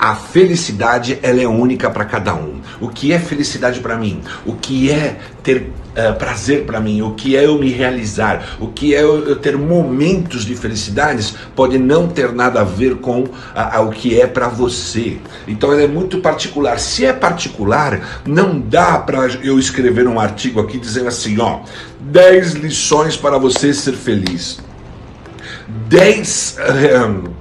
A felicidade ela é única para cada um. O que é felicidade para mim? O que é ter uh, prazer para mim? O que é eu me realizar? O que é eu, eu, ter momentos de felicidades? Pode não ter nada a ver com o que é para você. Então ela é muito particular. Se é particular, não dá para eu escrever um artigo aqui dizendo assim, ó, 10 lições para você ser feliz. 10 uh,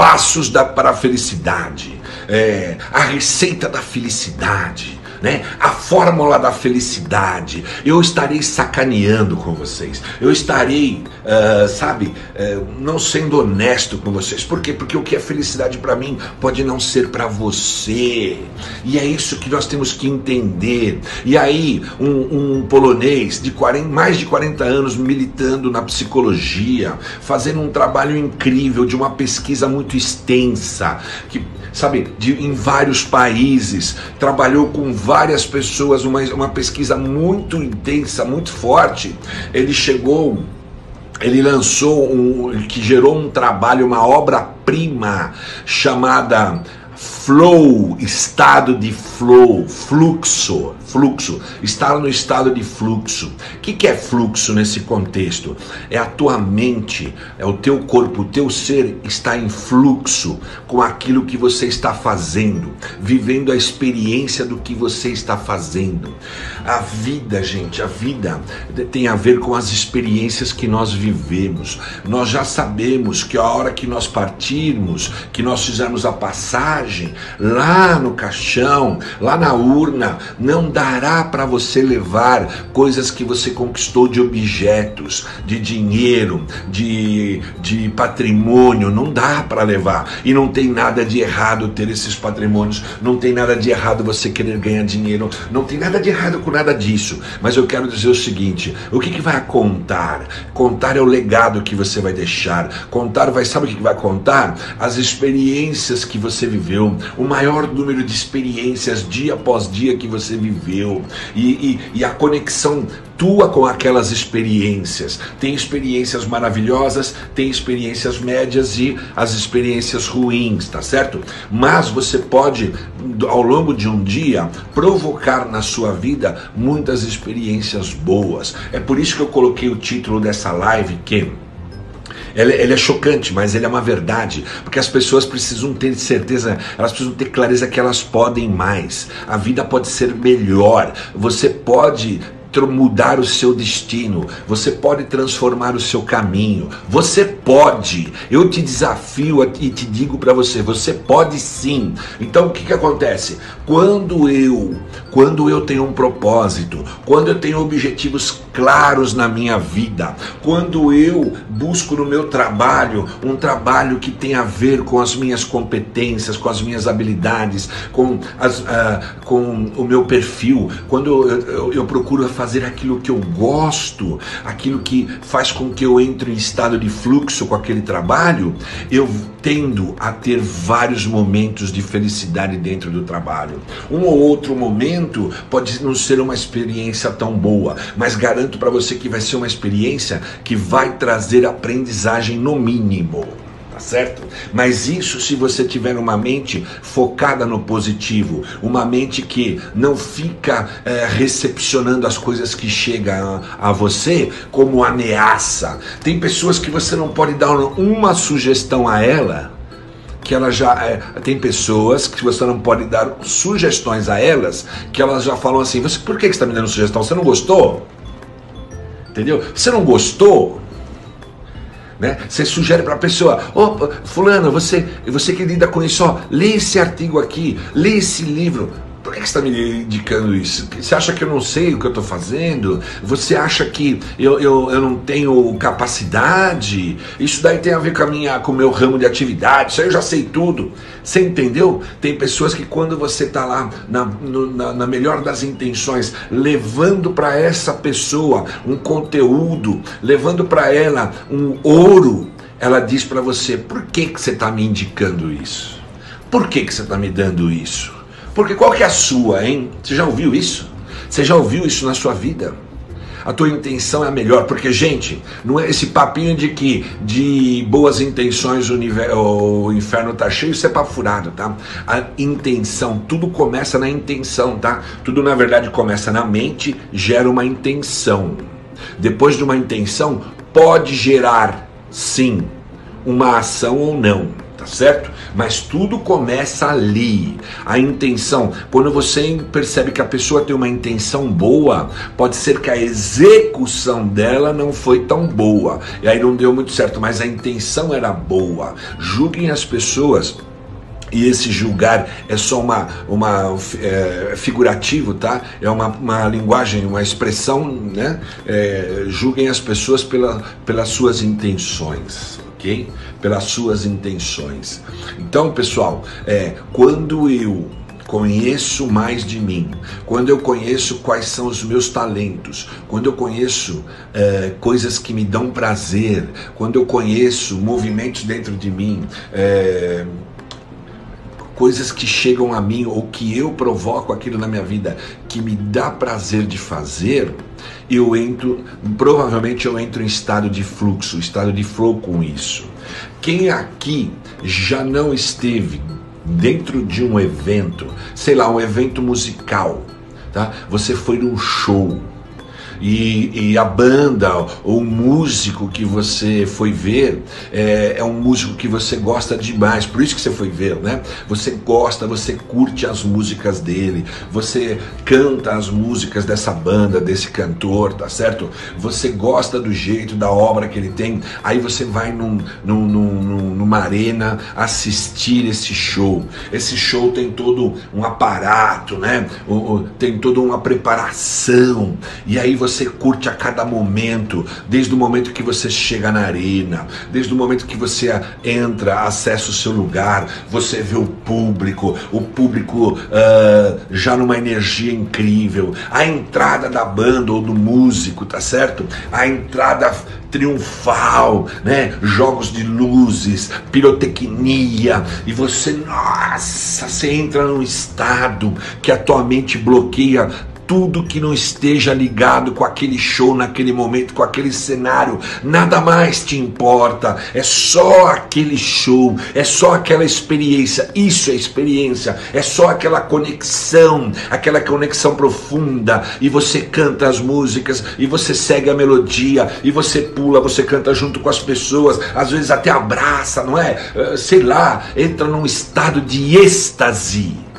passos da, para a felicidade, é, a receita da felicidade né? A fórmula da felicidade. Eu estarei sacaneando com vocês. Eu estarei, uh, sabe, uh, não sendo honesto com vocês. Por quê? Porque o que é felicidade para mim pode não ser para você. E é isso que nós temos que entender. E aí, um, um polonês de 40, mais de 40 anos militando na psicologia, fazendo um trabalho incrível de uma pesquisa muito extensa, que sabe, de, em vários países, trabalhou com várias pessoas, uma, uma pesquisa muito intensa, muito forte. Ele chegou ele lançou um que gerou um trabalho, uma obra-prima chamada flow, estado de flow, fluxo, fluxo, estar no estado de fluxo. O que, que é fluxo nesse contexto? É a tua mente, é o teu corpo, o teu ser está em fluxo com aquilo que você está fazendo, vivendo a experiência do que você está fazendo. A vida, gente, a vida tem a ver com as experiências que nós vivemos. Nós já sabemos que a hora que nós partirmos, que nós fizermos a passagem lá no caixão, lá na urna, não dará para você levar coisas que você conquistou de objetos, de dinheiro, de, de patrimônio. Não dá para levar. E não tem nada de errado ter esses patrimônios. Não tem nada de errado você querer ganhar dinheiro. Não tem nada de errado com nada disso. Mas eu quero dizer o seguinte: o que, que vai contar? Contar é o legado que você vai deixar. Contar vai, sabe o que vai contar? As experiências que você viveu. O maior número de experiências dia após dia que você viveu e, e, e a conexão tua com aquelas experiências. Tem experiências maravilhosas, tem experiências médias e as experiências ruins, tá certo? Mas você pode, ao longo de um dia, provocar na sua vida muitas experiências boas. É por isso que eu coloquei o título dessa live que ele, ele, é chocante, mas ele é uma verdade, porque as pessoas precisam ter certeza, elas precisam ter clareza que elas podem mais. A vida pode ser melhor. Você pode mudar o seu destino, você pode transformar o seu caminho, você pode. Eu te desafio e te digo para você, você pode sim. Então o que, que acontece? Quando eu, quando eu tenho um propósito, quando eu tenho objetivos claros na minha vida, quando eu busco no meu trabalho um trabalho que tem a ver com as minhas competências, com as minhas habilidades, com, as, uh, com o meu perfil, quando eu, eu, eu procuro fazer aquilo que eu gosto, aquilo que faz com que eu entre em estado de fluxo com aquele trabalho, eu tendo a ter vários momentos de felicidade dentro do trabalho. Um ou outro momento pode não ser uma experiência tão boa, mas garanto para você que vai ser uma experiência que vai trazer aprendizagem no mínimo certo? Mas isso se você tiver uma mente focada no positivo, uma mente que não fica é, recepcionando as coisas que chegam a, a você como ameaça. Tem pessoas que você não pode dar uma sugestão a ela que ela já é, tem pessoas que você não pode dar sugestões a elas que elas já falam assim: você por que está me dando sugestão? Você não gostou? Entendeu? Você não gostou? Né? Você sugere para a pessoa, opa, fulano, você, você que lida com isso, ó, lê esse artigo aqui, lê esse livro. Por que você está me indicando isso? Você acha que eu não sei o que eu estou fazendo? Você acha que eu, eu, eu não tenho capacidade? Isso daí tem a ver com, a minha, com o meu ramo de atividade, isso aí eu já sei tudo. Você entendeu? Tem pessoas que quando você está lá na, no, na, na melhor das intenções, levando para essa pessoa um conteúdo, levando para ela um ouro, ela diz para você: por que, que você está me indicando isso? Por que, que você está me dando isso? Porque qual que é a sua, hein? Você já ouviu isso? Você já ouviu isso na sua vida? a tua intenção é a melhor, porque gente, não é esse papinho de que de boas intenções o, o inferno tá cheio, isso é papo furado, tá? A intenção, tudo começa na intenção, tá? Tudo na verdade começa na mente, gera uma intenção. Depois de uma intenção, pode gerar sim uma ação ou não tá certo? Mas tudo começa ali. A intenção, quando você percebe que a pessoa tem uma intenção boa, pode ser que a execução dela não foi tão boa. E aí não deu muito certo, mas a intenção era boa. Julguem as pessoas e esse julgar é só uma, uma é, figurativo, tá? É uma, uma linguagem, uma expressão, né? É, julguem as pessoas pela, pelas suas intenções ok? Pelas suas intenções. Então, pessoal, é, quando eu conheço mais de mim, quando eu conheço quais são os meus talentos, quando eu conheço é, coisas que me dão prazer, quando eu conheço movimentos dentro de mim, é, coisas que chegam a mim ou que eu provoco aquilo na minha vida que me dá prazer de fazer, eu entro, provavelmente eu entro em estado de fluxo, estado de flow com isso. Quem aqui já não esteve dentro de um evento, sei lá, um evento musical, tá? Você foi num show, e, e a banda ou o músico que você foi ver é, é, um músico que você gosta demais, por isso que você foi ver, né? Você gosta, você curte as músicas dele, você canta as músicas dessa banda, desse cantor, tá certo? Você gosta do jeito, da obra que ele tem, aí você vai num, num, num, numa arena assistir esse show. Esse show tem todo um aparato, né? Tem toda uma preparação, e aí você você curte a cada momento, desde o momento que você chega na arena, desde o momento que você entra, acessa o seu lugar, você vê o público, o público uh, já numa energia incrível, a entrada da banda ou do músico, tá certo? A entrada triunfal, né? Jogos de luzes, pirotecnia, e você, nossa, você entra num estado que a tua mente bloqueia tudo que não esteja ligado com aquele show naquele momento, com aquele cenário, nada mais te importa. É só aquele show, é só aquela experiência. Isso é experiência, é só aquela conexão, aquela conexão profunda. E você canta as músicas, e você segue a melodia, e você pula, você canta junto com as pessoas, às vezes até abraça, não é? Eh, sei lá, entra num estado de êxtase.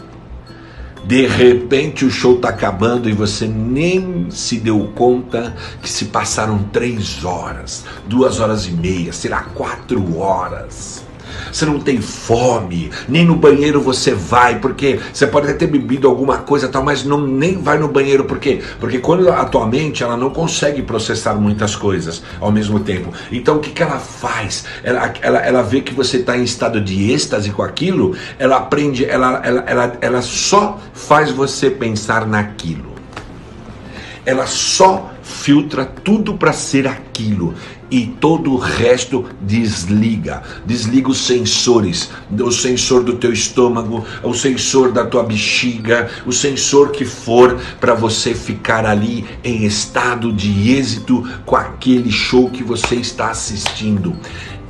De repente o show está acabando e você nem se deu conta que se passaram três horas, duas horas e meia, será quatro horas você não tem fome, nem no banheiro você vai, porque você pode até ter bebido alguma coisa tal, mas não nem vai no banheiro, por quê? Porque quando a tua mente ela não consegue processar muitas coisas ao mesmo tempo. Então o que, que ela faz? Ela, ela, ela vê que você está em estado de êxtase com aquilo, ela aprende, ela, ela, ela, ela só faz você pensar naquilo. Ela só filtra tudo para ser aquilo e todo o resto desliga. Desliga os sensores, o sensor do teu estômago, o sensor da tua bexiga, o sensor que for para você ficar ali em estado de êxito com aquele show que você está assistindo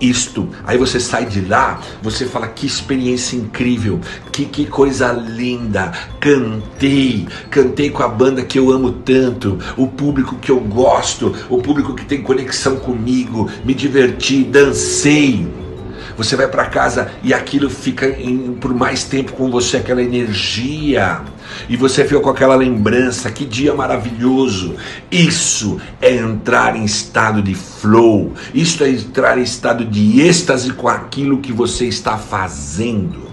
isto. Aí você sai de lá, você fala que experiência incrível, que, que coisa linda. Cantei, cantei com a banda que eu amo tanto, o público que eu gosto, o público que tem conexão comigo, me diverti, dancei. Você vai para casa e aquilo fica em, por mais tempo com você, aquela energia. E você fica com aquela lembrança, que dia maravilhoso. Isso é entrar em estado de flow. Isso é entrar em estado de êxtase com aquilo que você está fazendo.